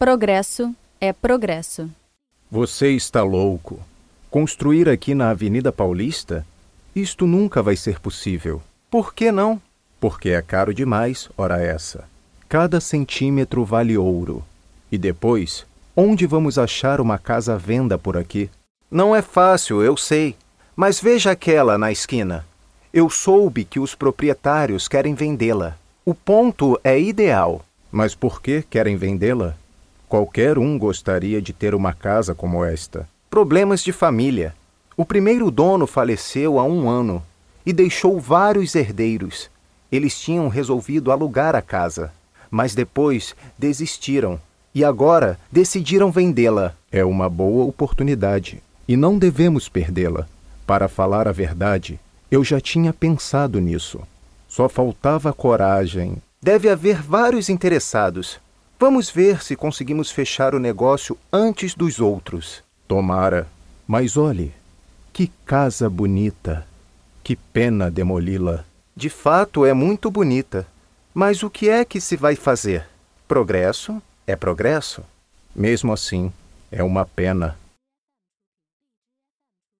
Progresso é progresso. Você está louco. Construir aqui na Avenida Paulista? Isto nunca vai ser possível. Por que não? Porque é caro demais, ora essa. Cada centímetro vale ouro. E depois, onde vamos achar uma casa à venda por aqui? Não é fácil, eu sei. Mas veja aquela na esquina. Eu soube que os proprietários querem vendê-la. O ponto é ideal. Mas por que querem vendê-la? Qualquer um gostaria de ter uma casa como esta. Problemas de família. O primeiro dono faleceu há um ano e deixou vários herdeiros. Eles tinham resolvido alugar a casa, mas depois desistiram e agora decidiram vendê-la. É uma boa oportunidade e não devemos perdê-la. Para falar a verdade, eu já tinha pensado nisso. Só faltava coragem. Deve haver vários interessados. Vamos ver se conseguimos fechar o negócio antes dos outros. Tomara. Mas olhe, que casa bonita. Que pena demoli-la. De fato, é muito bonita. Mas o que é que se vai fazer? Progresso é progresso. Mesmo assim, é uma pena.